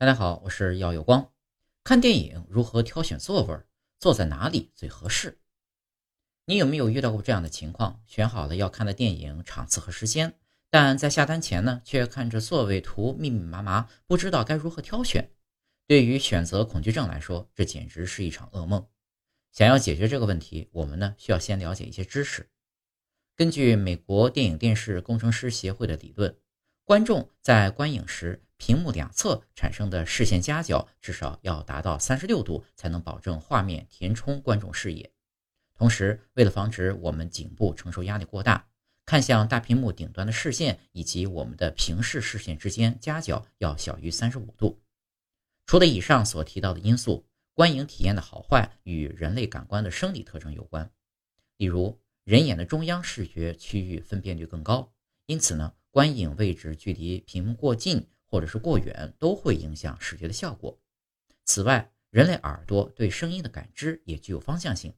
大家好，我是耀有光。看电影如何挑选座位？坐在哪里最合适？你有没有遇到过这样的情况？选好了要看的电影场次和时间，但在下单前呢，却看着座位图密密麻麻，不知道该如何挑选。对于选择恐惧症来说，这简直是一场噩梦。想要解决这个问题，我们呢需要先了解一些知识。根据美国电影电视工程师协会的理论，观众在观影时。屏幕两侧产生的视线夹角至少要达到三十六度，才能保证画面填充观众视野。同时，为了防止我们颈部承受压力过大，看向大屏幕顶端的视线以及我们的平视视线之间夹角要小于三十五度。除了以上所提到的因素，观影体验的好坏与人类感官的生理特征有关。例如，人眼的中央视觉区域分辨率更高，因此呢，观影位置距离屏幕过近。或者是过远都会影响视觉的效果。此外，人类耳朵对声音的感知也具有方向性，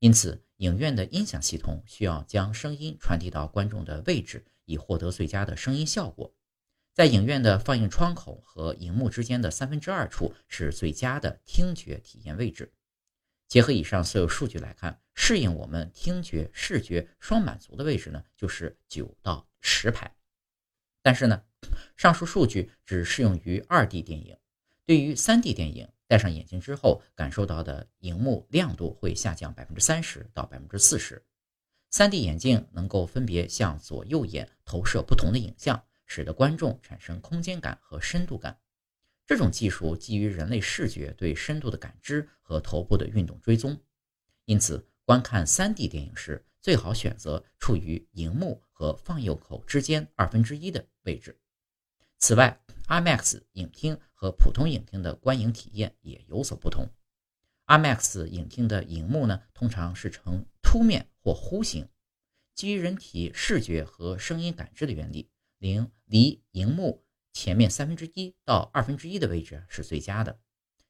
因此影院的音响系统需要将声音传递到观众的位置，以获得最佳的声音效果。在影院的放映窗口和荧幕之间的三分之二处是最佳的听觉体验位置。结合以上所有数据来看，适应我们听觉、视觉双满足的位置呢，就是九到十排。但是呢？上述数据只适用于二 D 电影，对于三 D 电影，戴上眼镜之后感受到的荧幕亮度会下降百分之三十到百分之四十。三 D 眼镜能够分别向左右眼投射不同的影像，使得观众产生空间感和深度感。这种技术基于人类视觉对深度的感知和头部的运动追踪，因此观看三 D 电影时，最好选择处于荧幕和放映口之间二分之一的位置。此外，IMAX 影厅和普通影厅的观影体验也有所不同。IMAX 影厅的荧幕呢，通常是呈凸面或弧形。基于人体视觉和声音感知的原理，离离荧幕前面三分之一到二分之一的位置是最佳的。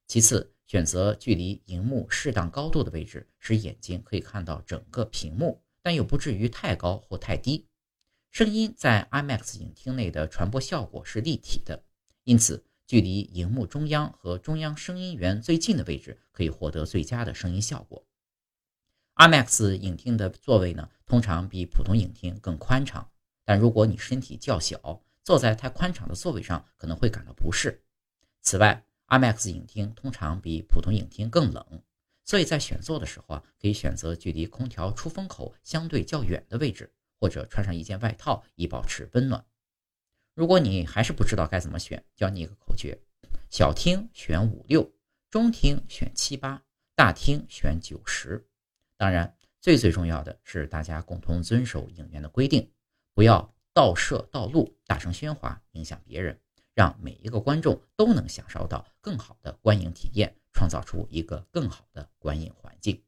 其次，选择距离荧幕适当高度的位置，使眼睛可以看到整个屏幕，但又不至于太高或太低。声音在 IMAX 影厅内的传播效果是立体的，因此距离荧幕中央和中央声音源最近的位置可以获得最佳的声音效果。IMAX 影厅的座位呢，通常比普通影厅更宽敞，但如果你身体较小，坐在太宽敞的座位上可能会感到不适。此外，IMAX 影厅通常比普通影厅更冷，所以在选座的时候啊，可以选择距离空调出风口相对较远的位置。或者穿上一件外套以保持温暖。如果你还是不知道该怎么选，教你一个口诀：小厅选五六，中厅选七八，大厅选九十。当然，最最重要的是大家共同遵守影院的规定，不要倒摄盗录、大声喧哗，影响别人，让每一个观众都能享受到更好的观影体验，创造出一个更好的观影环境。